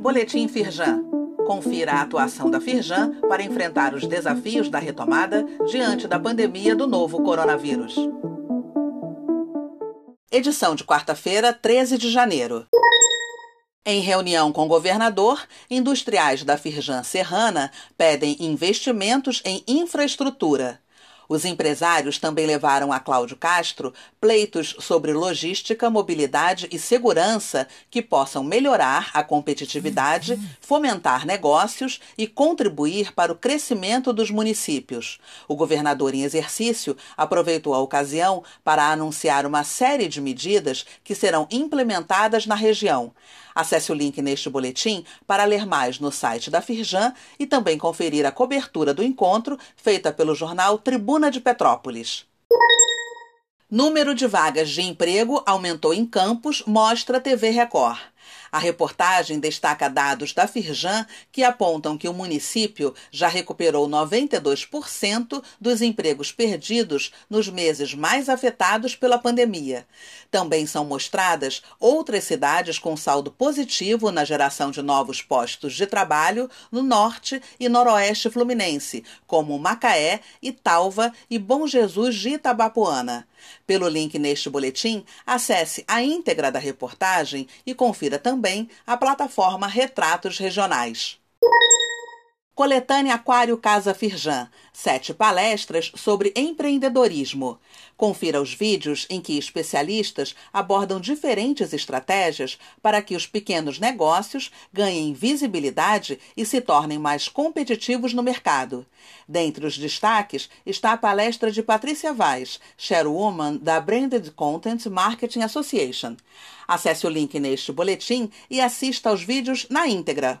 Boletim Firjan. Confira a atuação da Firjan para enfrentar os desafios da retomada diante da pandemia do novo coronavírus. Edição de quarta-feira, 13 de janeiro. Em reunião com o governador, industriais da Firjan Serrana pedem investimentos em infraestrutura. Os empresários também levaram a Cláudio Castro pleitos sobre logística, mobilidade e segurança que possam melhorar a competitividade, fomentar negócios e contribuir para o crescimento dos municípios. O governador em exercício aproveitou a ocasião para anunciar uma série de medidas que serão implementadas na região. Acesse o link neste boletim para ler mais no site da Firjan e também conferir a cobertura do encontro feita pelo jornal Tribuna de Petrópolis. Número de vagas de emprego aumentou em Campos, mostra TV Record. A reportagem destaca dados da Firjan que apontam que o município já recuperou 92% dos empregos perdidos nos meses mais afetados pela pandemia. Também são mostradas outras cidades com saldo positivo na geração de novos postos de trabalho no norte e noroeste fluminense, como Macaé, Italva e Bom Jesus de Itabapuana. Pelo link neste boletim, acesse a íntegra da reportagem e confira também a plataforma Retratos Regionais. Coletânea Aquário Casa Firjan. Sete palestras sobre empreendedorismo. Confira os vídeos em que especialistas abordam diferentes estratégias para que os pequenos negócios ganhem visibilidade e se tornem mais competitivos no mercado. Dentre os destaques está a palestra de Patrícia Vaz, Chairwoman da Branded Content Marketing Association. Acesse o link neste boletim e assista aos vídeos na íntegra.